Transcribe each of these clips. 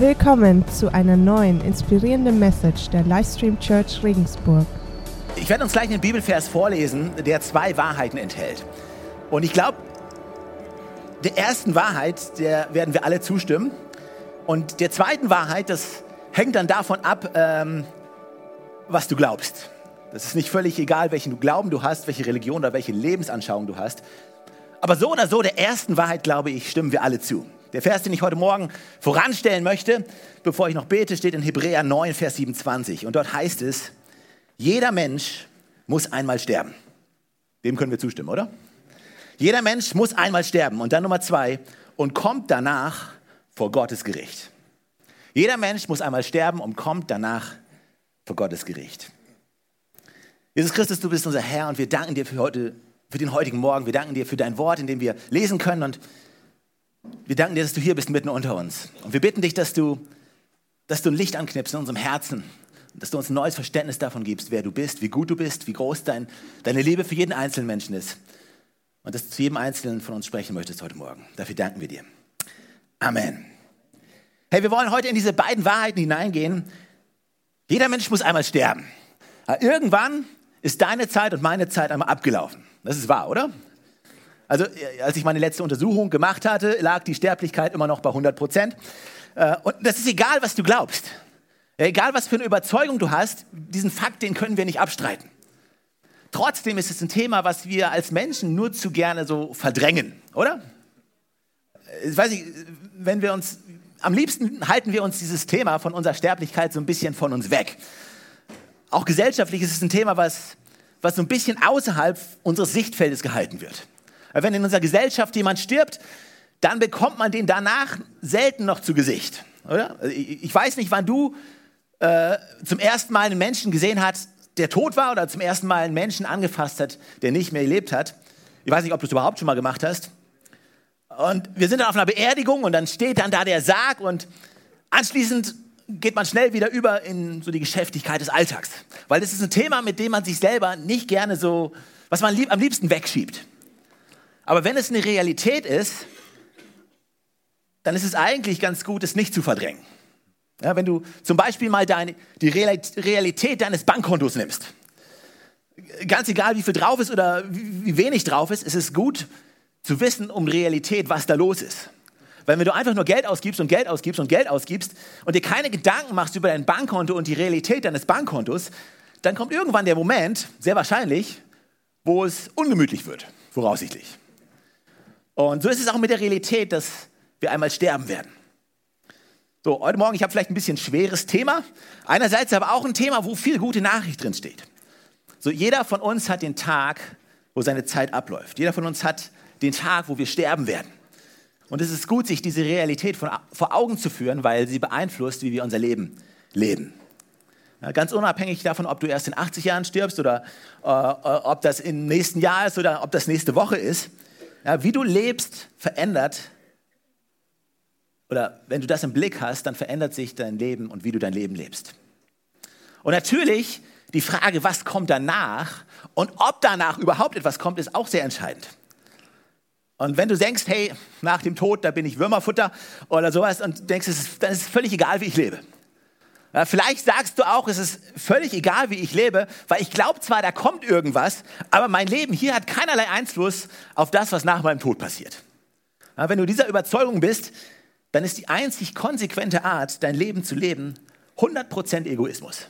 Willkommen zu einer neuen inspirierenden Message der Livestream Church Regensburg. Ich werde uns gleich einen Bibelvers vorlesen, der zwei Wahrheiten enthält. Und ich glaube, der ersten Wahrheit, der werden wir alle zustimmen. Und der zweiten Wahrheit, das hängt dann davon ab, ähm, was du glaubst. Das ist nicht völlig egal, welchen Glauben du hast, welche Religion oder welche Lebensanschauung du hast. Aber so oder so, der ersten Wahrheit, glaube ich, stimmen wir alle zu. Der Vers, den ich heute Morgen voranstellen möchte, bevor ich noch bete, steht in Hebräer 9, Vers 27. Und dort heißt es, jeder Mensch muss einmal sterben. Dem können wir zustimmen, oder? Jeder Mensch muss einmal sterben. Und dann Nummer zwei, und kommt danach vor Gottes Gericht. Jeder Mensch muss einmal sterben und kommt danach vor Gottes Gericht. Jesus Christus, du bist unser Herr und wir danken dir für, heute, für den heutigen Morgen. Wir danken dir für dein Wort, in dem wir lesen können und wir danken dir, dass du hier bist mitten unter uns. Und wir bitten dich, dass du, dass du ein Licht anknipst in unserem Herzen. Dass du uns ein neues Verständnis davon gibst, wer du bist, wie gut du bist, wie groß dein, deine Liebe für jeden einzelnen Menschen ist. Und dass du zu jedem Einzelnen von uns sprechen möchtest heute Morgen. Dafür danken wir dir. Amen. Hey, wir wollen heute in diese beiden Wahrheiten hineingehen. Jeder Mensch muss einmal sterben. irgendwann ist deine Zeit und meine Zeit einmal abgelaufen. Das ist wahr, oder? Also äh, als ich meine letzte Untersuchung gemacht hatte, lag die Sterblichkeit immer noch bei 100 Prozent. Äh, und das ist egal, was du glaubst. Egal, was für eine Überzeugung du hast, diesen Fakt, den können wir nicht abstreiten. Trotzdem ist es ein Thema, was wir als Menschen nur zu gerne so verdrängen, oder? Ich weiß nicht, wenn wir uns, am liebsten halten wir uns dieses Thema von unserer Sterblichkeit so ein bisschen von uns weg. Auch gesellschaftlich ist es ein Thema, was, was so ein bisschen außerhalb unseres Sichtfeldes gehalten wird. Wenn in unserer Gesellschaft jemand stirbt, dann bekommt man den danach selten noch zu Gesicht. Oder? Ich weiß nicht, wann du äh, zum ersten Mal einen Menschen gesehen hast, der tot war oder zum ersten Mal einen Menschen angefasst hat, der nicht mehr gelebt hat. Ich weiß nicht, ob du es überhaupt schon mal gemacht hast. Und wir sind dann auf einer Beerdigung und dann steht dann da der Sarg und anschließend geht man schnell wieder über in so die Geschäftigkeit des Alltags. Weil das ist ein Thema, mit dem man sich selber nicht gerne so, was man lieb, am liebsten wegschiebt. Aber wenn es eine Realität ist, dann ist es eigentlich ganz gut, es nicht zu verdrängen. Ja, wenn du zum Beispiel mal deine, die Realität deines Bankkontos nimmst, ganz egal wie viel drauf ist oder wie wenig drauf ist, ist es gut zu wissen um Realität, was da los ist. Weil wenn du einfach nur Geld ausgibst und Geld ausgibst und Geld ausgibst und dir keine Gedanken machst über dein Bankkonto und die Realität deines Bankkontos, dann kommt irgendwann der Moment, sehr wahrscheinlich, wo es ungemütlich wird, voraussichtlich. Und so ist es auch mit der Realität, dass wir einmal sterben werden. So, heute Morgen, ich habe vielleicht ein bisschen schweres Thema. Einerseits aber auch ein Thema, wo viel gute Nachricht drin steht. So, jeder von uns hat den Tag, wo seine Zeit abläuft. Jeder von uns hat den Tag, wo wir sterben werden. Und es ist gut, sich diese Realität von, vor Augen zu führen, weil sie beeinflusst, wie wir unser Leben leben. Ja, ganz unabhängig davon, ob du erst in 80 Jahren stirbst oder äh, äh, ob das im nächsten Jahr ist oder ob das nächste Woche ist. Ja, wie du lebst, verändert, oder wenn du das im Blick hast, dann verändert sich dein Leben und wie du dein Leben lebst. Und natürlich die Frage, was kommt danach und ob danach überhaupt etwas kommt, ist auch sehr entscheidend. Und wenn du denkst, hey, nach dem Tod, da bin ich Würmerfutter oder sowas und denkst, dann ist es völlig egal, wie ich lebe. Ja, vielleicht sagst du auch, es ist völlig egal, wie ich lebe, weil ich glaube zwar, da kommt irgendwas, aber mein Leben hier hat keinerlei Einfluss auf das, was nach meinem Tod passiert. Wenn du dieser Überzeugung bist, dann ist die einzig konsequente Art, dein Leben zu leben, 100% Egoismus.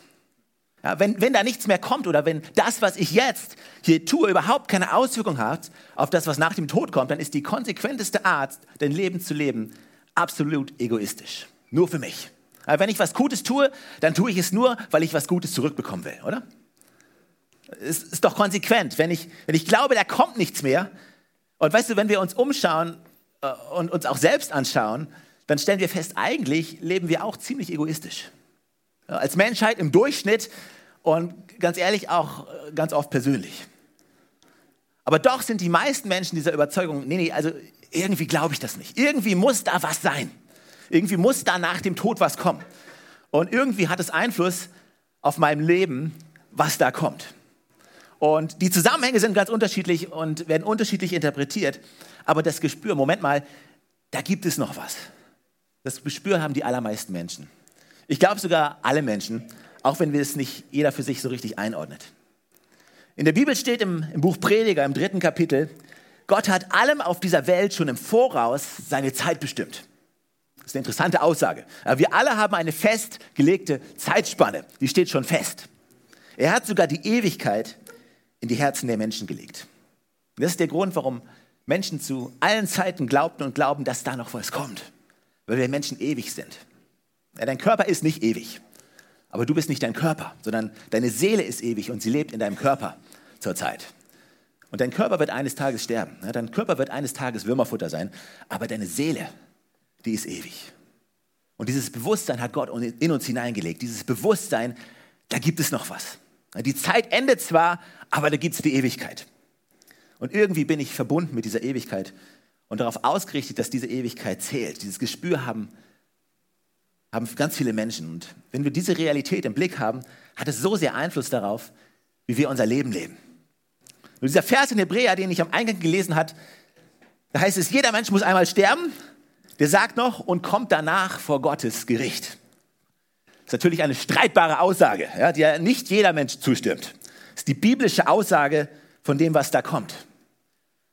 Ja, wenn, wenn da nichts mehr kommt oder wenn das, was ich jetzt hier tue, überhaupt keine Auswirkung hat auf das, was nach dem Tod kommt, dann ist die konsequenteste Art, dein Leben zu leben, absolut egoistisch. Nur für mich. Aber wenn ich was Gutes tue, dann tue ich es nur, weil ich was Gutes zurückbekommen will, oder? Es ist doch konsequent. Wenn ich, wenn ich glaube, da kommt nichts mehr, und weißt du, wenn wir uns umschauen äh, und uns auch selbst anschauen, dann stellen wir fest, eigentlich leben wir auch ziemlich egoistisch. Als Menschheit im Durchschnitt und ganz ehrlich auch äh, ganz oft persönlich. Aber doch sind die meisten Menschen dieser Überzeugung, nee, nee, also irgendwie glaube ich das nicht. Irgendwie muss da was sein. Irgendwie muss da nach dem Tod was kommen. Und irgendwie hat es Einfluss auf mein Leben, was da kommt. Und die Zusammenhänge sind ganz unterschiedlich und werden unterschiedlich interpretiert. Aber das Gespür, Moment mal, da gibt es noch was. Das Gespür haben die allermeisten Menschen. Ich glaube sogar alle Menschen, auch wenn wir es nicht jeder für sich so richtig einordnet. In der Bibel steht im, im Buch Prediger im dritten Kapitel, Gott hat allem auf dieser Welt schon im Voraus seine Zeit bestimmt. Das ist eine interessante Aussage. Wir alle haben eine festgelegte Zeitspanne, die steht schon fest. Er hat sogar die Ewigkeit in die Herzen der Menschen gelegt. Und das ist der Grund, warum Menschen zu allen Zeiten glaubten und glauben, dass da noch was kommt. Weil wir Menschen ewig sind. Ja, dein Körper ist nicht ewig. Aber du bist nicht dein Körper, sondern deine Seele ist ewig und sie lebt in deinem Körper zurzeit. Und dein Körper wird eines Tages sterben. Ja, dein Körper wird eines Tages Würmerfutter sein. Aber deine Seele, die ist ewig. Und dieses Bewusstsein hat Gott in uns hineingelegt. Dieses Bewusstsein, da gibt es noch was. Die Zeit endet zwar, aber da gibt es die Ewigkeit. Und irgendwie bin ich verbunden mit dieser Ewigkeit und darauf ausgerichtet, dass diese Ewigkeit zählt. Dieses Gespür haben, haben ganz viele Menschen. Und wenn wir diese Realität im Blick haben, hat es so sehr Einfluss darauf, wie wir unser Leben leben. Und dieser Vers in Hebräer, den ich am Eingang gelesen habe, da heißt es, jeder Mensch muss einmal sterben. Der sagt noch und kommt danach vor Gottes Gericht. Das ist natürlich eine streitbare Aussage, ja, der nicht jeder Mensch zustimmt. Das ist die biblische Aussage von dem, was da kommt.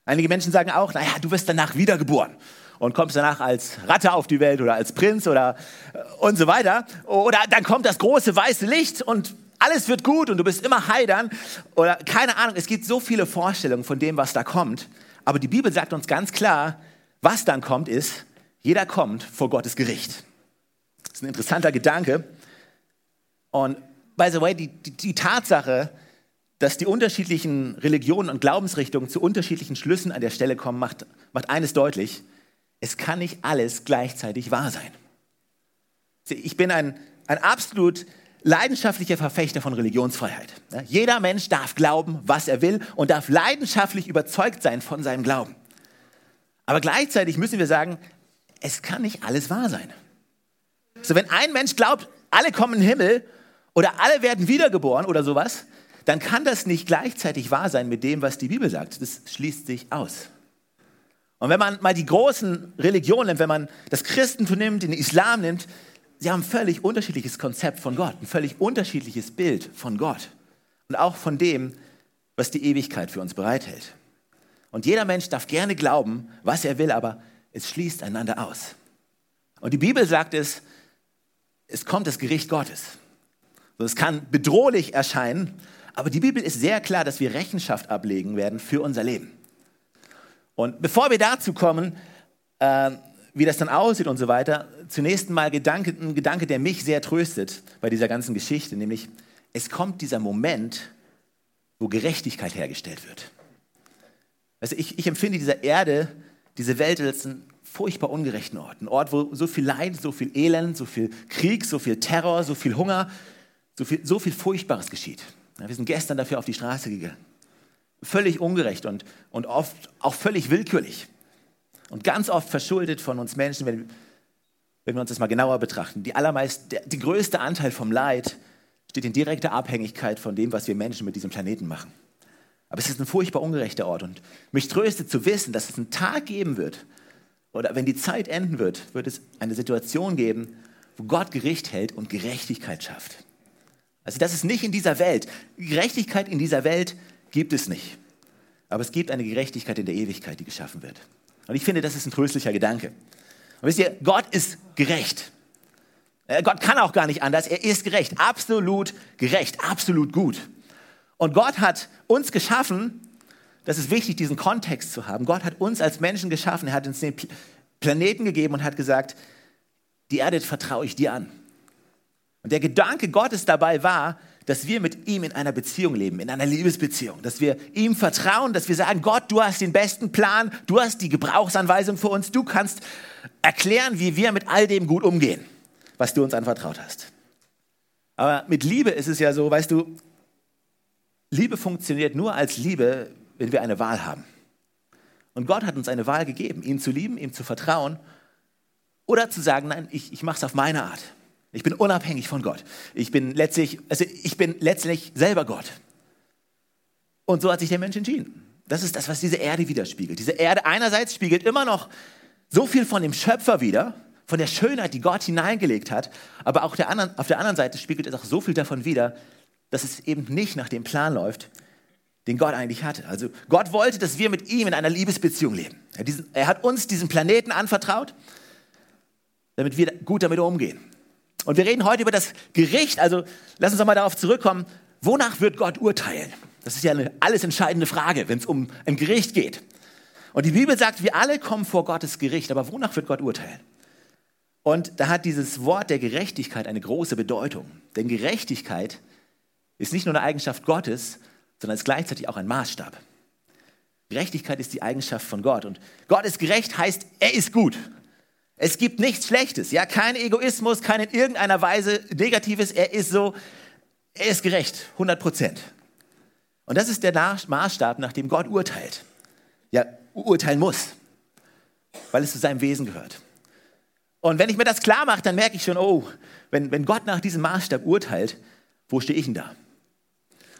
Einige Menschen sagen auch, naja, du wirst danach wiedergeboren und kommst danach als Ratte auf die Welt oder als Prinz oder äh, und so weiter. Oder dann kommt das große weiße Licht und alles wird gut und du bist immer heidern. Oder keine Ahnung, es gibt so viele Vorstellungen von dem, was da kommt. Aber die Bibel sagt uns ganz klar, was dann kommt, ist, jeder kommt vor Gottes Gericht. Das ist ein interessanter Gedanke. Und by the way, die, die, die Tatsache, dass die unterschiedlichen Religionen und Glaubensrichtungen zu unterschiedlichen Schlüssen an der Stelle kommen, macht, macht eines deutlich. Es kann nicht alles gleichzeitig wahr sein. Ich bin ein, ein absolut leidenschaftlicher Verfechter von Religionsfreiheit. Jeder Mensch darf glauben, was er will und darf leidenschaftlich überzeugt sein von seinem Glauben. Aber gleichzeitig müssen wir sagen, es kann nicht alles wahr sein. So, wenn ein Mensch glaubt, alle kommen in den Himmel oder alle werden wiedergeboren oder sowas, dann kann das nicht gleichzeitig wahr sein mit dem, was die Bibel sagt. Das schließt sich aus. Und wenn man mal die großen Religionen nimmt, wenn man das Christentum nimmt, den Islam nimmt, sie haben ein völlig unterschiedliches Konzept von Gott, ein völlig unterschiedliches Bild von Gott und auch von dem, was die Ewigkeit für uns bereithält. Und jeder Mensch darf gerne glauben, was er will, aber es schließt einander aus. Und die Bibel sagt es, es kommt das Gericht Gottes. es kann bedrohlich erscheinen, aber die Bibel ist sehr klar, dass wir Rechenschaft ablegen werden für unser Leben. Und bevor wir dazu kommen, äh, wie das dann aussieht und so weiter, zunächst mal Gedanke, ein Gedanke, der mich sehr tröstet bei dieser ganzen Geschichte, nämlich es kommt dieser Moment, wo Gerechtigkeit hergestellt wird. Also ich, ich empfinde diese Erde, diese Welt als einen furchtbar ungerechten Ort. Ein Ort, wo so viel Leid, so viel Elend, so viel Krieg, so viel Terror, so viel Hunger, so viel, so viel Furchtbares geschieht. Ja, wir sind gestern dafür auf die Straße gegangen. Völlig ungerecht und, und oft auch völlig willkürlich. Und ganz oft verschuldet von uns Menschen, wenn, wenn wir uns das mal genauer betrachten. Die allermeist, der, der größte Anteil vom Leid steht in direkter Abhängigkeit von dem, was wir Menschen mit diesem Planeten machen. Aber es ist ein furchtbar ungerechter Ort. Und mich tröstet zu wissen, dass es einen Tag geben wird, oder wenn die Zeit enden wird, wird es eine Situation geben, wo Gott Gericht hält und Gerechtigkeit schafft. Also das ist nicht in dieser Welt. Gerechtigkeit in dieser Welt gibt es nicht. Aber es gibt eine Gerechtigkeit in der Ewigkeit, die geschaffen wird. Und ich finde, das ist ein tröstlicher Gedanke. Und wisst ihr, Gott ist gerecht. Äh, Gott kann auch gar nicht anders. Er ist gerecht, absolut gerecht, absolut gut. Und Gott hat uns geschaffen, das ist wichtig, diesen Kontext zu haben. Gott hat uns als Menschen geschaffen. Er hat uns den Planeten gegeben und hat gesagt, die Erde vertraue ich dir an. Und der Gedanke Gottes dabei war, dass wir mit ihm in einer Beziehung leben, in einer Liebesbeziehung, dass wir ihm vertrauen, dass wir sagen, Gott, du hast den besten Plan, du hast die Gebrauchsanweisung für uns, du kannst erklären, wie wir mit all dem gut umgehen, was du uns anvertraut hast. Aber mit Liebe ist es ja so, weißt du, Liebe funktioniert nur als Liebe, wenn wir eine Wahl haben. Und Gott hat uns eine Wahl gegeben, ihn zu lieben, ihm zu vertrauen oder zu sagen, nein, ich, ich mache es auf meine Art. Ich bin unabhängig von Gott. Ich bin letztlich, also ich bin letztlich selber Gott. Und so hat sich der Mensch entschieden. Das ist das, was diese Erde widerspiegelt. Diese Erde einerseits spiegelt immer noch so viel von dem Schöpfer wider, von der Schönheit, die Gott hineingelegt hat. Aber auch der anderen, auf der anderen Seite spiegelt es auch so viel davon wider, dass es eben nicht nach dem Plan läuft, den Gott eigentlich hatte. Also Gott wollte, dass wir mit ihm in einer Liebesbeziehung leben. Er, diesen, er hat uns diesen Planeten anvertraut, damit wir gut damit umgehen. Und wir reden heute über das Gericht. Also lass uns doch mal darauf zurückkommen, wonach wird Gott urteilen? Das ist ja eine alles entscheidende Frage, wenn es um ein Gericht geht. Und die Bibel sagt, wir alle kommen vor Gottes Gericht, aber wonach wird Gott urteilen? Und da hat dieses Wort der Gerechtigkeit eine große Bedeutung. Denn Gerechtigkeit ist nicht nur eine Eigenschaft Gottes, sondern ist gleichzeitig auch ein Maßstab. Gerechtigkeit ist die Eigenschaft von Gott. Und Gott ist gerecht heißt, er ist gut. Es gibt nichts Schlechtes, ja, kein Egoismus, kein in irgendeiner Weise Negatives. Er ist so, er ist gerecht, 100 Prozent. Und das ist der Maßstab, nach dem Gott urteilt. Ja, urteilen muss, weil es zu seinem Wesen gehört. Und wenn ich mir das klar mache, dann merke ich schon, oh, wenn, wenn Gott nach diesem Maßstab urteilt, wo stehe ich denn da?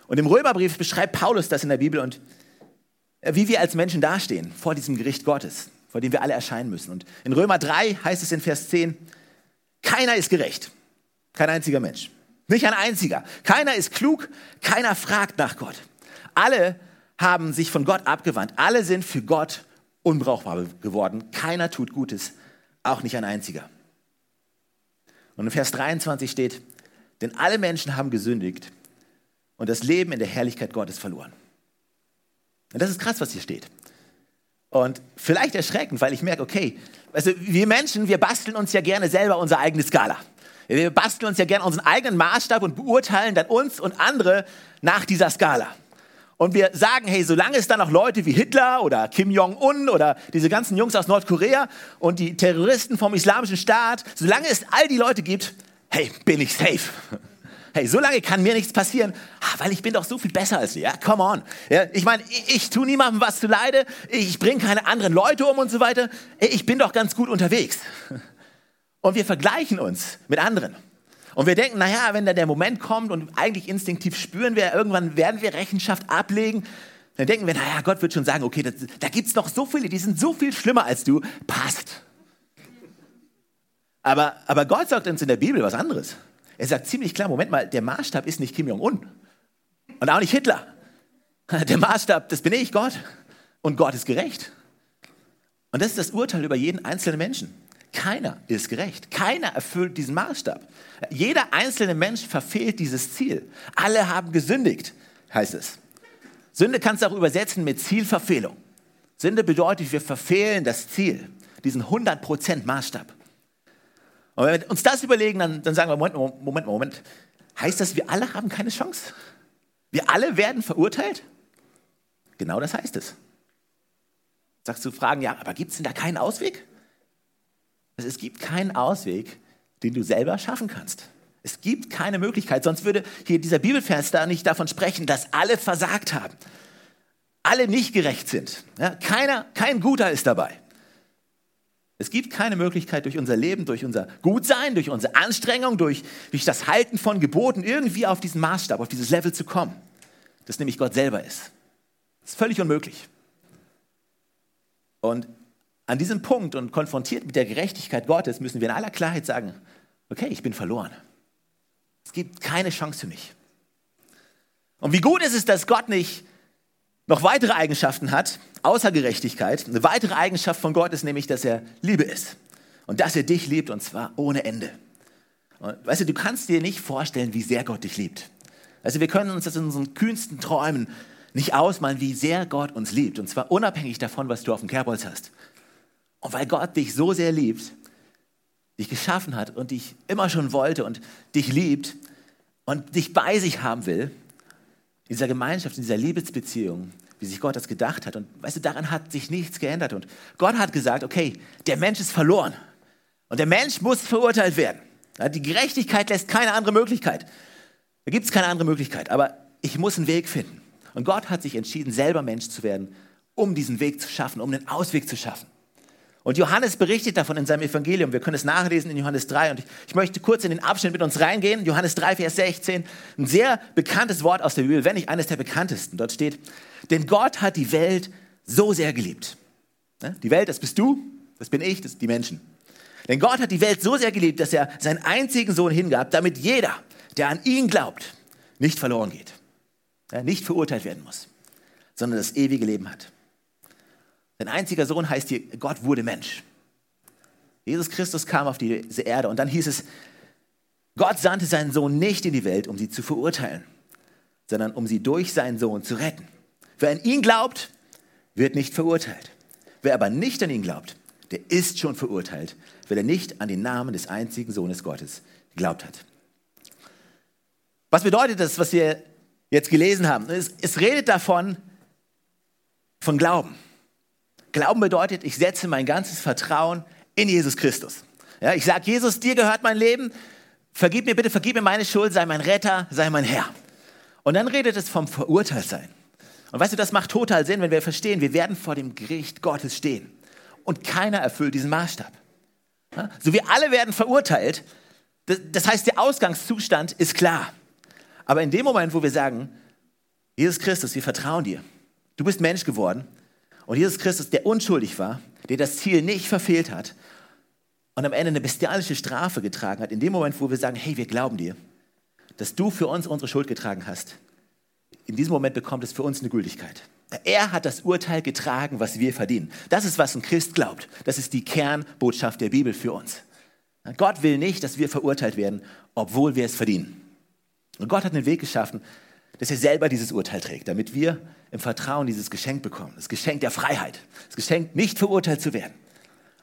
Und im Römerbrief beschreibt Paulus das in der Bibel und wie wir als Menschen dastehen vor diesem Gericht Gottes vor dem wir alle erscheinen müssen. Und in Römer 3 heißt es in Vers 10, keiner ist gerecht, kein einziger Mensch, nicht ein einziger. Keiner ist klug, keiner fragt nach Gott. Alle haben sich von Gott abgewandt, alle sind für Gott unbrauchbar geworden. Keiner tut Gutes, auch nicht ein einziger. Und in Vers 23 steht, denn alle Menschen haben gesündigt und das Leben in der Herrlichkeit Gottes verloren. Und das ist krass, was hier steht. Und vielleicht erschreckend, weil ich merke, okay, also wir Menschen, wir basteln uns ja gerne selber unsere eigene Skala. Wir basteln uns ja gerne unseren eigenen Maßstab und beurteilen dann uns und andere nach dieser Skala. Und wir sagen, hey, solange es da noch Leute wie Hitler oder Kim Jong-un oder diese ganzen Jungs aus Nordkorea und die Terroristen vom Islamischen Staat, solange es all die Leute gibt, hey, bin ich safe. Hey, so lange kann mir nichts passieren, ah, weil ich bin doch so viel besser als ihr. Ja, come on. Ja, ich meine, ich, ich tue niemandem was zu leide, ich bringe keine anderen Leute um und so weiter. Ich bin doch ganz gut unterwegs. Und wir vergleichen uns mit anderen. Und wir denken, naja, wenn da der Moment kommt und eigentlich instinktiv spüren wir, irgendwann werden wir Rechenschaft ablegen, dann denken wir, naja, Gott wird schon sagen, okay, das, da gibt es noch so viele, die sind so viel schlimmer als du, passt. Aber, aber Gott sagt uns in der Bibel was anderes. Er sagt ziemlich klar, Moment mal, der Maßstab ist nicht Kim Jong-un und auch nicht Hitler. Der Maßstab, das bin ich, Gott. Und Gott ist gerecht. Und das ist das Urteil über jeden einzelnen Menschen. Keiner ist gerecht. Keiner erfüllt diesen Maßstab. Jeder einzelne Mensch verfehlt dieses Ziel. Alle haben gesündigt, heißt es. Sünde kannst du auch übersetzen mit Zielverfehlung. Sünde bedeutet, wir verfehlen das Ziel, diesen 100% Maßstab. Und wenn wir uns das überlegen, dann, dann sagen wir, Moment, Moment, Moment. Heißt das, wir alle haben keine Chance? Wir alle werden verurteilt? Genau das heißt es. Sagst du Fragen, ja, aber gibt es denn da keinen Ausweg? Also es gibt keinen Ausweg, den du selber schaffen kannst. Es gibt keine Möglichkeit, sonst würde hier dieser Bibelvers da nicht davon sprechen, dass alle versagt haben. Alle nicht gerecht sind. Ja, keiner, kein Guter ist dabei. Es gibt keine Möglichkeit durch unser Leben, durch unser Gutsein, durch unsere Anstrengung, durch, durch das Halten von Geboten irgendwie auf diesen Maßstab, auf dieses Level zu kommen, das nämlich Gott selber ist. Das ist völlig unmöglich. Und an diesem Punkt und konfrontiert mit der Gerechtigkeit Gottes müssen wir in aller Klarheit sagen, okay, ich bin verloren. Es gibt keine Chance für mich. Und wie gut ist es, dass Gott nicht noch weitere Eigenschaften hat, außer Gerechtigkeit. Eine weitere Eigenschaft von Gott ist nämlich, dass er Liebe ist. Und dass er dich liebt, und zwar ohne Ende. Und weißt du, du kannst dir nicht vorstellen, wie sehr Gott dich liebt. Also wir können uns das in unseren kühnsten Träumen nicht ausmalen, wie sehr Gott uns liebt. Und zwar unabhängig davon, was du auf dem Kerbholz hast. Und weil Gott dich so sehr liebt, dich geschaffen hat und dich immer schon wollte und dich liebt und dich bei sich haben will, in dieser Gemeinschaft, in dieser Liebesbeziehung, wie sich Gott das gedacht hat. Und weißt du, daran hat sich nichts geändert. Und Gott hat gesagt, okay, der Mensch ist verloren. Und der Mensch muss verurteilt werden. Die Gerechtigkeit lässt keine andere Möglichkeit. Da gibt es keine andere Möglichkeit. Aber ich muss einen Weg finden. Und Gott hat sich entschieden, selber Mensch zu werden, um diesen Weg zu schaffen, um einen Ausweg zu schaffen. Und Johannes berichtet davon in seinem Evangelium. Wir können es nachlesen in Johannes 3. Und ich, ich, möchte kurz in den Abschnitt mit uns reingehen. Johannes 3, Vers 16. Ein sehr bekanntes Wort aus der Bibel, wenn nicht eines der bekanntesten. Dort steht, denn Gott hat die Welt so sehr geliebt. Ne? Die Welt, das bist du, das bin ich, das sind die Menschen. Denn Gott hat die Welt so sehr geliebt, dass er seinen einzigen Sohn hingab, damit jeder, der an ihn glaubt, nicht verloren geht. Nicht verurteilt werden muss, sondern das ewige Leben hat. Sein einziger Sohn heißt hier, Gott wurde Mensch. Jesus Christus kam auf diese Erde und dann hieß es, Gott sandte seinen Sohn nicht in die Welt, um sie zu verurteilen, sondern um sie durch seinen Sohn zu retten. Wer an ihn glaubt, wird nicht verurteilt. Wer aber nicht an ihn glaubt, der ist schon verurteilt, weil er nicht an den Namen des einzigen Sohnes Gottes geglaubt hat. Was bedeutet das, was wir jetzt gelesen haben? Es, es redet davon, von Glauben. Glauben bedeutet, ich setze mein ganzes Vertrauen in Jesus Christus. Ja, ich sage, Jesus, dir gehört mein Leben, vergib mir bitte, vergib mir meine Schuld, sei mein Retter, sei mein Herr. Und dann redet es vom Verurteiltsein. Und weißt du, das macht total Sinn, wenn wir verstehen, wir werden vor dem Gericht Gottes stehen. Und keiner erfüllt diesen Maßstab. Ja, so wir alle werden verurteilt. Das, das heißt, der Ausgangszustand ist klar. Aber in dem Moment, wo wir sagen, Jesus Christus, wir vertrauen dir. Du bist Mensch geworden. Und Jesus Christus, der unschuldig war, der das Ziel nicht verfehlt hat, und am Ende eine bestialische Strafe getragen hat, in dem Moment, wo wir sagen, hey, wir glauben dir, dass du für uns unsere Schuld getragen hast, in diesem Moment bekommt es für uns eine Gültigkeit. Er hat das Urteil getragen, was wir verdienen. Das ist, was ein Christ glaubt. Das ist die Kernbotschaft der Bibel für uns. Gott will nicht, dass wir verurteilt werden, obwohl wir es verdienen. Und Gott hat einen Weg geschaffen, dass er selber dieses Urteil trägt, damit wir im Vertrauen dieses Geschenk bekommen. Das Geschenk der Freiheit. Das Geschenk, nicht verurteilt zu werden.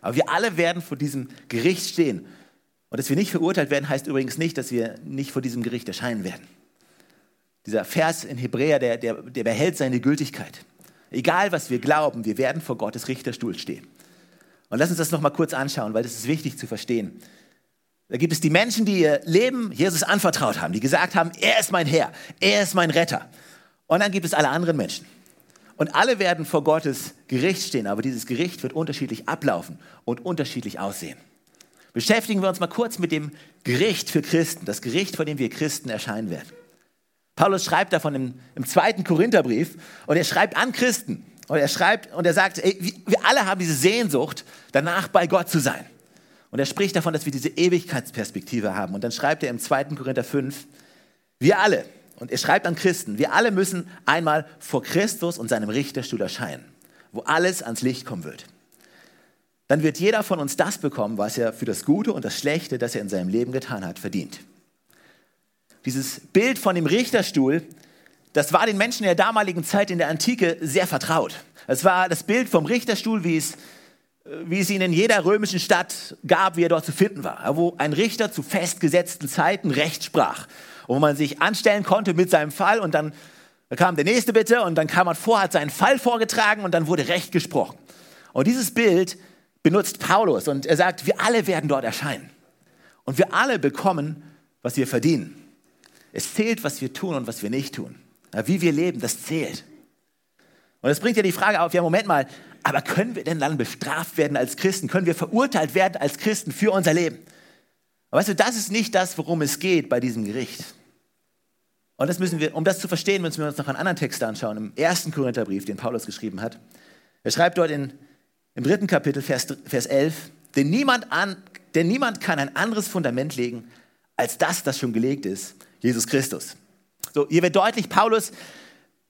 Aber wir alle werden vor diesem Gericht stehen. Und dass wir nicht verurteilt werden, heißt übrigens nicht, dass wir nicht vor diesem Gericht erscheinen werden. Dieser Vers in Hebräer, der, der, der behält seine Gültigkeit. Egal, was wir glauben, wir werden vor Gottes Richterstuhl stehen. Und lass uns das nochmal kurz anschauen, weil das ist wichtig zu verstehen. Da gibt es die Menschen, die ihr Leben Jesus anvertraut haben, die gesagt haben, er ist mein Herr, er ist mein Retter. Und dann gibt es alle anderen Menschen. Und alle werden vor Gottes Gericht stehen, aber dieses Gericht wird unterschiedlich ablaufen und unterschiedlich aussehen. Beschäftigen wir uns mal kurz mit dem Gericht für Christen, das Gericht, vor dem wir Christen erscheinen werden. Paulus schreibt davon im, im zweiten Korintherbrief und er schreibt an Christen und er schreibt und er sagt, ey, wir alle haben diese Sehnsucht, danach bei Gott zu sein. Und er spricht davon, dass wir diese Ewigkeitsperspektive haben. Und dann schreibt er im 2. Korinther 5, wir alle, und er schreibt an Christen, wir alle müssen einmal vor Christus und seinem Richterstuhl erscheinen, wo alles ans Licht kommen wird. Dann wird jeder von uns das bekommen, was er für das Gute und das Schlechte, das er in seinem Leben getan hat, verdient. Dieses Bild von dem Richterstuhl, das war den Menschen in der damaligen Zeit in der Antike sehr vertraut. Es war das Bild vom Richterstuhl, wie es wie es ihn in jeder römischen Stadt gab, wie er dort zu finden war, wo ein Richter zu festgesetzten Zeiten Recht sprach, wo man sich anstellen konnte mit seinem Fall und dann kam der nächste bitte und dann kam man vor, hat seinen Fall vorgetragen und dann wurde Recht gesprochen. Und dieses Bild benutzt Paulus und er sagt, wir alle werden dort erscheinen und wir alle bekommen, was wir verdienen. Es zählt, was wir tun und was wir nicht tun. Wie wir leben, das zählt. Und das bringt ja die Frage auf, ja, Moment mal, aber können wir denn dann bestraft werden als Christen? Können wir verurteilt werden als Christen für unser Leben? Aber weißt du, das ist nicht das, worum es geht bei diesem Gericht. Und das müssen wir, um das zu verstehen, müssen wir uns noch einen anderen Text anschauen, im ersten Korintherbrief, den Paulus geschrieben hat. Er schreibt dort in, im dritten Kapitel, Vers, Vers 11, denn niemand, an, denn niemand kann ein anderes Fundament legen, als das, das schon gelegt ist, Jesus Christus. So, hier wird deutlich, Paulus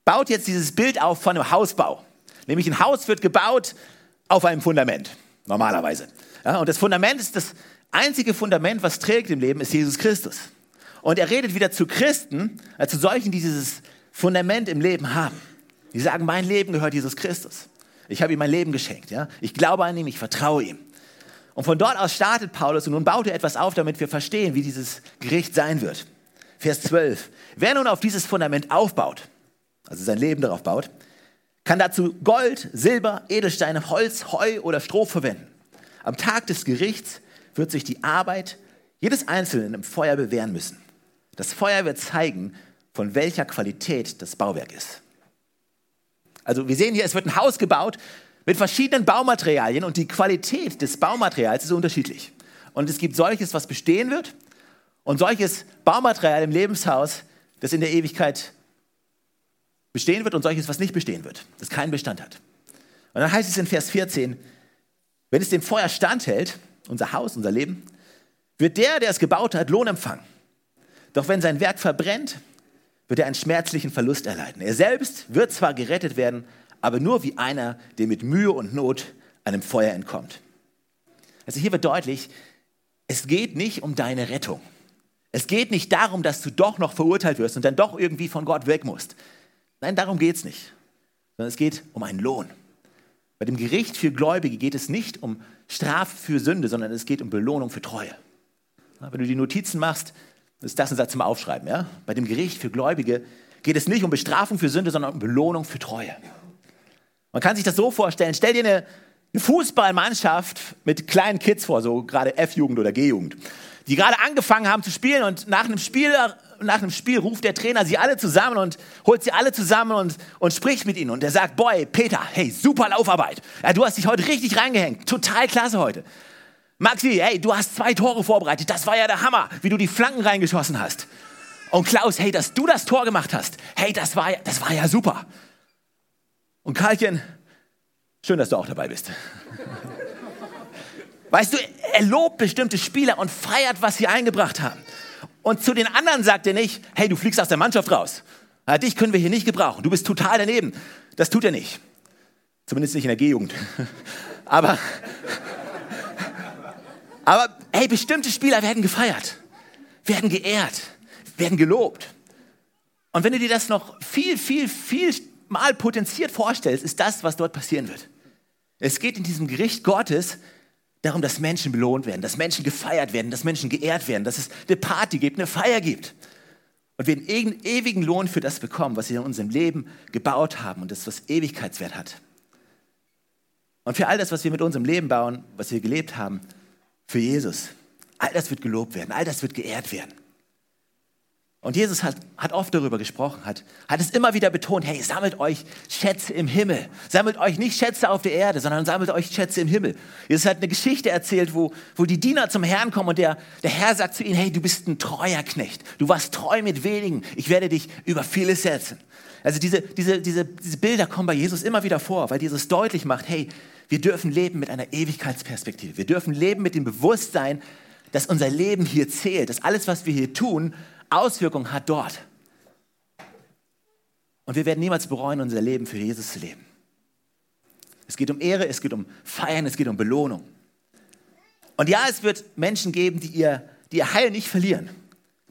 baut jetzt dieses Bild auf von einem Hausbau. Nämlich ein Haus wird gebaut auf einem Fundament, normalerweise. Ja, und das Fundament ist das einzige Fundament, was trägt im Leben, ist Jesus Christus. Und er redet wieder zu Christen, also zu solchen, die dieses Fundament im Leben haben. Die sagen, mein Leben gehört Jesus Christus. Ich habe ihm mein Leben geschenkt. Ja? Ich glaube an ihn, ich vertraue ihm. Und von dort aus startet Paulus und nun baut er etwas auf, damit wir verstehen, wie dieses Gericht sein wird. Vers 12. Wer nun auf dieses Fundament aufbaut, also sein Leben darauf baut, kann dazu Gold, Silber, Edelsteine, Holz, Heu oder Stroh verwenden. Am Tag des Gerichts wird sich die Arbeit jedes Einzelnen im Feuer bewähren müssen. Das Feuer wird zeigen, von welcher Qualität das Bauwerk ist. Also wir sehen hier, es wird ein Haus gebaut mit verschiedenen Baumaterialien und die Qualität des Baumaterials ist unterschiedlich. Und es gibt solches, was bestehen wird und solches Baumaterial im Lebenshaus, das in der Ewigkeit bestehen wird und solches, was nicht bestehen wird, das keinen Bestand hat. Und dann heißt es in Vers 14, wenn es dem Feuer standhält, unser Haus, unser Leben, wird der, der es gebaut hat, Lohn empfangen. Doch wenn sein Werk verbrennt, wird er einen schmerzlichen Verlust erleiden. Er selbst wird zwar gerettet werden, aber nur wie einer, der mit Mühe und Not einem Feuer entkommt. Also hier wird deutlich, es geht nicht um deine Rettung. Es geht nicht darum, dass du doch noch verurteilt wirst und dann doch irgendwie von Gott weg musst. Nein, darum geht es nicht. Sondern es geht um einen Lohn. Bei dem Gericht für Gläubige geht es nicht um Strafe für Sünde, sondern es geht um Belohnung für Treue. Wenn du die Notizen machst, ist das ein Satz zum Aufschreiben. Ja? Bei dem Gericht für Gläubige geht es nicht um Bestrafung für Sünde, sondern um Belohnung für Treue. Man kann sich das so vorstellen, stell dir eine, eine Fußballmannschaft mit kleinen Kids vor, so gerade F-Jugend oder G-Jugend, die gerade angefangen haben zu spielen und nach einem Spiel nach einem Spiel ruft der Trainer sie alle zusammen und holt sie alle zusammen und, und spricht mit ihnen. Und er sagt, Boy, Peter, hey, super Laufarbeit. Ja, du hast dich heute richtig reingehängt. Total klasse heute. Maxi, hey, du hast zwei Tore vorbereitet. Das war ja der Hammer, wie du die Flanken reingeschossen hast. Und Klaus, hey, dass du das Tor gemacht hast. Hey, das war ja, das war ja super. Und Karlchen, schön, dass du auch dabei bist. Weißt du, er lobt bestimmte Spieler und feiert, was sie eingebracht haben. Und zu den anderen sagt er nicht, hey, du fliegst aus der Mannschaft raus. Dich können wir hier nicht gebrauchen. Du bist total daneben. Das tut er nicht. Zumindest nicht in der G-Jugend. Aber aber hey, bestimmte Spieler werden gefeiert, werden geehrt, werden gelobt. Und wenn du dir das noch viel, viel, viel mal potenziert vorstellst, ist das, was dort passieren wird. Es geht in diesem Gericht Gottes darum, dass Menschen belohnt werden, dass Menschen gefeiert werden, dass Menschen geehrt werden, dass es eine Party gibt, eine Feier gibt. Und wir einen ewigen Lohn für das bekommen, was wir in unserem Leben gebaut haben und das, was Ewigkeitswert hat. Und für all das, was wir mit unserem Leben bauen, was wir gelebt haben, für Jesus. All das wird gelobt werden, all das wird geehrt werden. Und Jesus hat, hat oft darüber gesprochen, hat, hat es immer wieder betont, hey, sammelt euch Schätze im Himmel. Sammelt euch nicht Schätze auf der Erde, sondern sammelt euch Schätze im Himmel. Jesus hat eine Geschichte erzählt, wo, wo die Diener zum Herrn kommen und der, der Herr sagt zu ihnen, hey, du bist ein treuer Knecht. Du warst treu mit wenigen. Ich werde dich über vieles setzen. Also diese, diese, diese, diese Bilder kommen bei Jesus immer wieder vor, weil Jesus deutlich macht, hey, wir dürfen leben mit einer Ewigkeitsperspektive. Wir dürfen leben mit dem Bewusstsein, dass unser Leben hier zählt, dass alles, was wir hier tun, Auswirkungen hat dort. Und wir werden niemals bereuen, unser Leben für Jesus zu leben. Es geht um Ehre, es geht um Feiern, es geht um Belohnung. Und ja, es wird Menschen geben, die ihr, die ihr Heil nicht verlieren,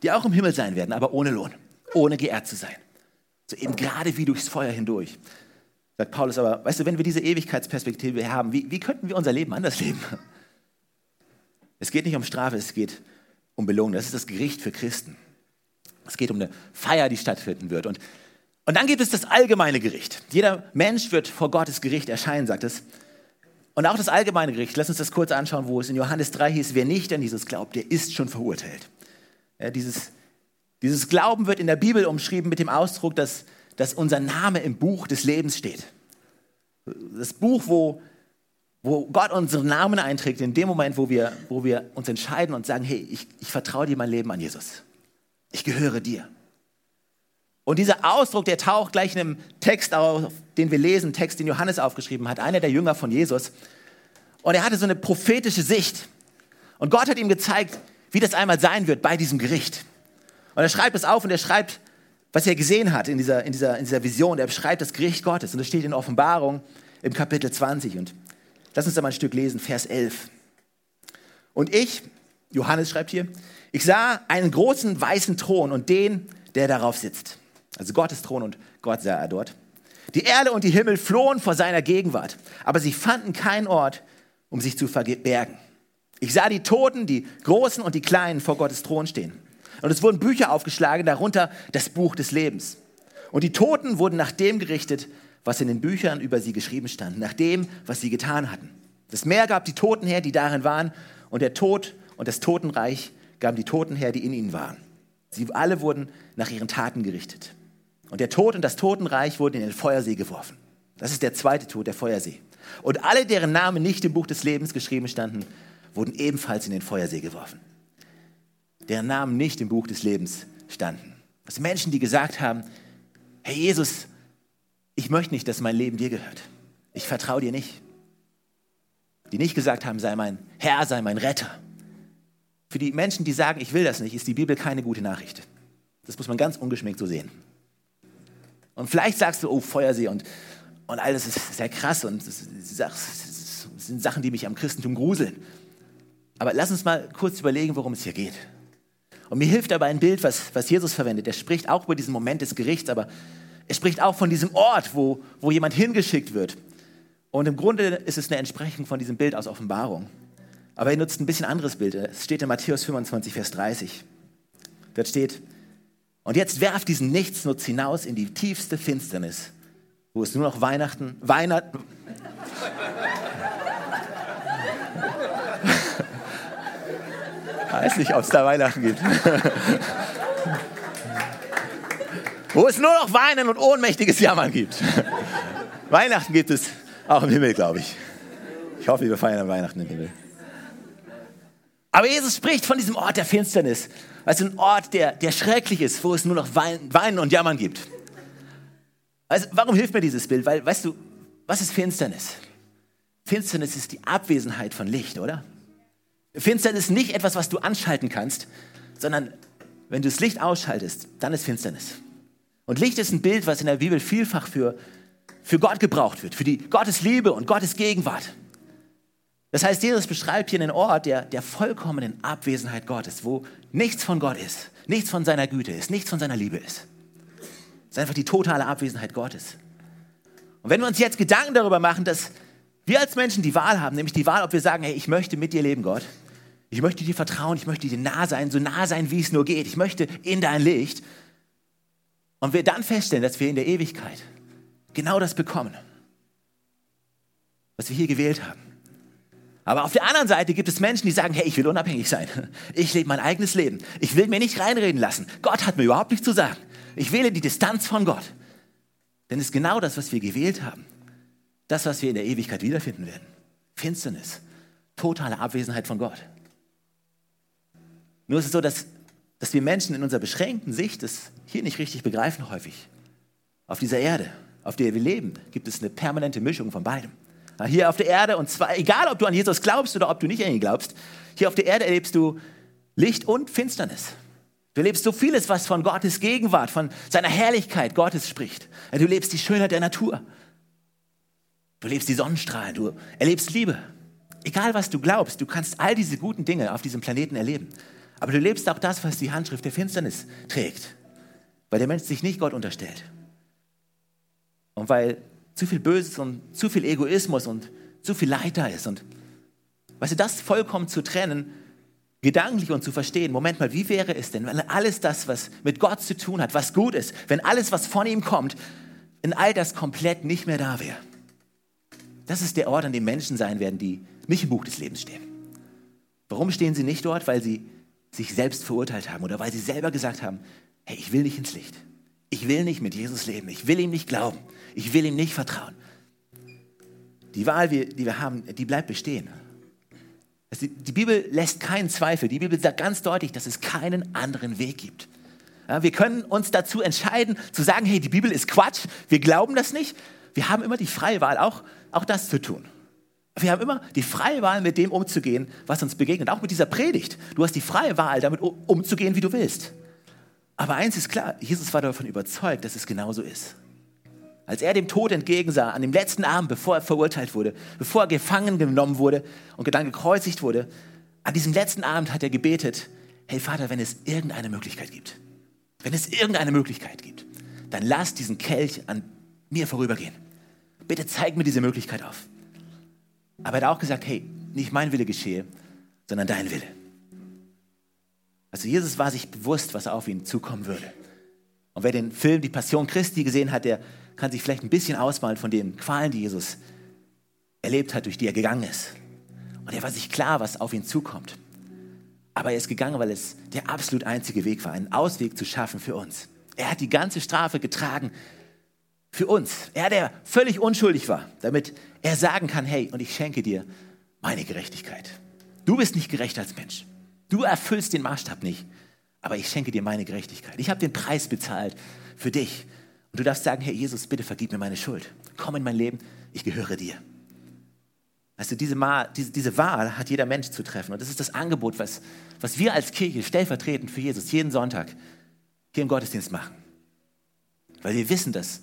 die auch im Himmel sein werden, aber ohne Lohn, ohne geehrt zu sein. So eben gerade wie durchs Feuer hindurch. Sagt Paulus aber, weißt du, wenn wir diese Ewigkeitsperspektive haben, wie, wie könnten wir unser Leben anders leben? Es geht nicht um Strafe, es geht um Belohnung. Das ist das Gericht für Christen. Es geht um eine Feier, die stattfinden wird. Und, und dann gibt es das allgemeine Gericht. Jeder Mensch wird vor Gottes Gericht erscheinen, sagt es. Und auch das allgemeine Gericht, lass uns das kurz anschauen, wo es in Johannes 3 hieß, wer nicht an Jesus glaubt, der ist schon verurteilt. Ja, dieses, dieses Glauben wird in der Bibel umschrieben mit dem Ausdruck, dass dass unser Name im Buch des Lebens steht. Das Buch, wo, wo Gott unseren Namen einträgt, in dem Moment, wo wir, wo wir uns entscheiden und sagen, hey, ich, ich vertraue dir mein Leben an Jesus. Ich gehöre dir. Und dieser Ausdruck, der taucht gleich in einem Text auf, den wir lesen, Text, den Johannes aufgeschrieben hat, einer der Jünger von Jesus. Und er hatte so eine prophetische Sicht. Und Gott hat ihm gezeigt, wie das einmal sein wird bei diesem Gericht. Und er schreibt es auf und er schreibt was er gesehen hat in dieser, in dieser, in dieser Vision. Er beschreibt das Gericht Gottes und das steht in Offenbarung im Kapitel 20. Und lass uns da mal ein Stück lesen, Vers 11. Und ich, Johannes schreibt hier, ich sah einen großen weißen Thron und den, der darauf sitzt. Also Gottes Thron und Gott sah er dort. Die Erde und die Himmel flohen vor seiner Gegenwart, aber sie fanden keinen Ort, um sich zu verbergen. Ich sah die Toten, die Großen und die Kleinen vor Gottes Thron stehen. Und es wurden Bücher aufgeschlagen, darunter das Buch des Lebens. Und die Toten wurden nach dem gerichtet, was in den Büchern über sie geschrieben stand, nach dem, was sie getan hatten. Das Meer gab die Toten her, die darin waren, und der Tod und das Totenreich gaben die Toten her, die in ihnen waren. Sie alle wurden nach ihren Taten gerichtet. Und der Tod und das Totenreich wurden in den Feuersee geworfen. Das ist der zweite Tod, der Feuersee. Und alle, deren Namen nicht im Buch des Lebens geschrieben standen, wurden ebenfalls in den Feuersee geworfen deren Namen nicht im Buch des Lebens standen. Das sind Menschen, die gesagt haben, Herr Jesus, ich möchte nicht, dass mein Leben dir gehört. Ich vertraue dir nicht. die nicht gesagt haben, sei mein Herr, sei mein Retter. Für die Menschen, die sagen, ich will das nicht, ist die Bibel keine gute Nachricht. Das muss man ganz ungeschminkt so sehen. Und vielleicht sagst du, oh, Feuersee und, und alles ist sehr krass und das, sind Sachen, die mich am Christentum gruseln. Aber lass uns mal kurz überlegen, worum es hier geht. Und mir hilft dabei ein Bild, was, was Jesus verwendet. Er spricht auch über diesen Moment des Gerichts, aber er spricht auch von diesem Ort, wo, wo jemand hingeschickt wird. Und im Grunde ist es eine Entsprechung von diesem Bild aus Offenbarung. Aber er nutzt ein bisschen anderes Bild. Es steht in Matthäus 25, Vers 30. Dort steht, und jetzt werft diesen Nichtsnutz hinaus in die tiefste Finsternis, wo es nur noch Weihnachten, Weihnachten, weiß nicht, ob es da Weihnachten gibt. wo es nur noch Weinen und ohnmächtiges Jammern gibt. Weihnachten gibt es auch im Himmel, glaube ich. Ich hoffe, wir feiern Weihnachten im Himmel. Aber Jesus spricht von diesem Ort der Finsternis. Also ein Ort, der, der schrecklich ist, wo es nur noch Weinen und Jammern gibt. Also, warum hilft mir dieses Bild? Weil, weißt du, was ist Finsternis? Finsternis ist die Abwesenheit von Licht, oder? Finsternis ist nicht etwas, was du anschalten kannst, sondern wenn du das Licht ausschaltest, dann ist Finsternis. Und Licht ist ein Bild, was in der Bibel vielfach für, für Gott gebraucht wird, für die Gottes Liebe und Gottes Gegenwart. Das heißt, Jesus beschreibt hier einen Ort der, der vollkommenen Abwesenheit Gottes, wo nichts von Gott ist, nichts von seiner Güte ist, nichts von seiner Liebe ist. Es ist einfach die totale Abwesenheit Gottes. Und wenn wir uns jetzt Gedanken darüber machen, dass wir als Menschen die Wahl haben, nämlich die Wahl, ob wir sagen, hey, ich möchte mit dir leben, Gott, ich möchte dir vertrauen, ich möchte dir nah sein, so nah sein, wie es nur geht, ich möchte in dein Licht. Und wir dann feststellen, dass wir in der Ewigkeit genau das bekommen, was wir hier gewählt haben. Aber auf der anderen Seite gibt es Menschen, die sagen, hey, ich will unabhängig sein. Ich lebe mein eigenes Leben. Ich will mir nicht reinreden lassen. Gott hat mir überhaupt nichts zu sagen. Ich wähle die Distanz von Gott. Denn es ist genau das, was wir gewählt haben. Das, was wir in der Ewigkeit wiederfinden werden. Finsternis. Totale Abwesenheit von Gott. Nur ist es so, dass, dass wir Menschen in unserer beschränkten Sicht es hier nicht richtig begreifen häufig. Auf dieser Erde, auf der wir leben, gibt es eine permanente Mischung von beidem hier auf der Erde. Und zwar, egal ob du an Jesus glaubst oder ob du nicht an ihn glaubst, hier auf der Erde erlebst du Licht und Finsternis. Du erlebst so vieles, was von Gottes Gegenwart, von seiner Herrlichkeit Gottes spricht. Du lebst die Schönheit der Natur. Du lebst die Sonnenstrahlen. Du erlebst Liebe. Egal was du glaubst, du kannst all diese guten Dinge auf diesem Planeten erleben. Aber du lebst auch das, was die Handschrift der Finsternis trägt. Weil der Mensch sich nicht Gott unterstellt. Und weil zu viel Böses und zu viel Egoismus und zu viel Leid da ist. Und weißt du, das vollkommen zu trennen, gedanklich und zu verstehen, Moment mal, wie wäre es denn, wenn alles das, was mit Gott zu tun hat, was gut ist, wenn alles, was von ihm kommt, in all das komplett nicht mehr da wäre. Das ist der Ort, an dem Menschen sein werden, die nicht im Buch des Lebens stehen. Warum stehen sie nicht dort? Weil sie sich selbst verurteilt haben oder weil sie selber gesagt haben, hey, ich will nicht ins Licht. Ich will nicht mit Jesus leben. Ich will ihm nicht glauben. Ich will ihm nicht vertrauen. Die Wahl, die wir haben, die bleibt bestehen. Die Bibel lässt keinen Zweifel. Die Bibel sagt ganz deutlich, dass es keinen anderen Weg gibt. wir können uns dazu entscheiden, zu sagen, hey, die Bibel ist Quatsch, wir glauben das nicht. Wir haben immer die freie Wahl, auch, auch das zu tun. Wir haben immer die freie Wahl, mit dem umzugehen, was uns begegnet. Auch mit dieser Predigt. Du hast die freie Wahl, damit umzugehen, wie du willst. Aber eins ist klar, Jesus war davon überzeugt, dass es genauso ist. Als er dem Tod entgegensah, an dem letzten Abend, bevor er verurteilt wurde, bevor er gefangen genommen wurde und dann gekreuzigt wurde, an diesem letzten Abend hat er gebetet, hey Vater, wenn es irgendeine Möglichkeit gibt, wenn es irgendeine Möglichkeit gibt, dann lass diesen Kelch an mir vorübergehen. Bitte zeig mir diese Möglichkeit auf. Aber er hat auch gesagt, hey, nicht mein Wille geschehe, sondern dein Wille. Also Jesus war sich bewusst, was auf ihn zukommen würde. Und wer den Film Die Passion Christi gesehen hat, der kann sich vielleicht ein bisschen ausmalen von den Qualen, die Jesus erlebt hat, durch die er gegangen ist. Und er war sich klar, was auf ihn zukommt. Aber er ist gegangen, weil es der absolut einzige Weg war, einen Ausweg zu schaffen für uns. Er hat die ganze Strafe getragen für uns. Er, der völlig unschuldig war, damit er sagen kann, hey, und ich schenke dir meine Gerechtigkeit. Du bist nicht gerecht als Mensch. Du erfüllst den Maßstab nicht, aber ich schenke dir meine Gerechtigkeit. Ich habe den Preis bezahlt für dich. Und du darfst sagen, Herr Jesus, bitte vergib mir meine Schuld. Komm in mein Leben, ich gehöre dir. Also diese, Ma diese, diese Wahl hat jeder Mensch zu treffen. Und das ist das Angebot, was, was wir als Kirche stellvertretend für Jesus jeden Sonntag hier im Gottesdienst machen. Weil wir wissen, dass,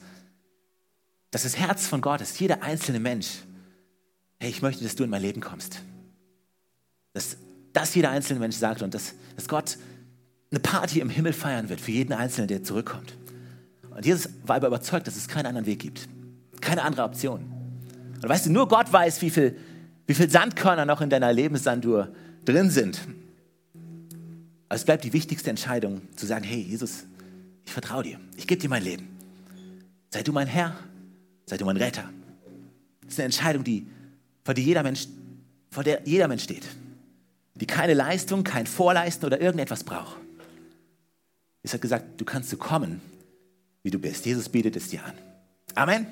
dass das Herz von Gott ist, jeder einzelne Mensch. Hey, ich möchte, dass du in mein Leben kommst. Dass das jeder einzelne Mensch sagt und dass, dass Gott eine Party im Himmel feiern wird für jeden Einzelnen, der zurückkommt. Und Jesus war aber überzeugt, dass es keinen anderen Weg gibt. Keine andere Option. Und weißt du, nur Gott weiß, wie viel, wie viel Sandkörner noch in deiner Lebenssanduhr drin sind. Aber es bleibt die wichtigste Entscheidung, zu sagen, hey Jesus, ich vertraue dir, ich gebe dir mein Leben. Sei du mein Herr, sei du mein Retter. Das ist eine Entscheidung, die, vor, die jeder Mensch, vor der jeder Mensch steht. Die keine Leistung, kein Vorleisten oder irgendetwas braucht. Es hat gesagt, du kannst so kommen, wie du bist. Jesus bietet es dir an. Amen.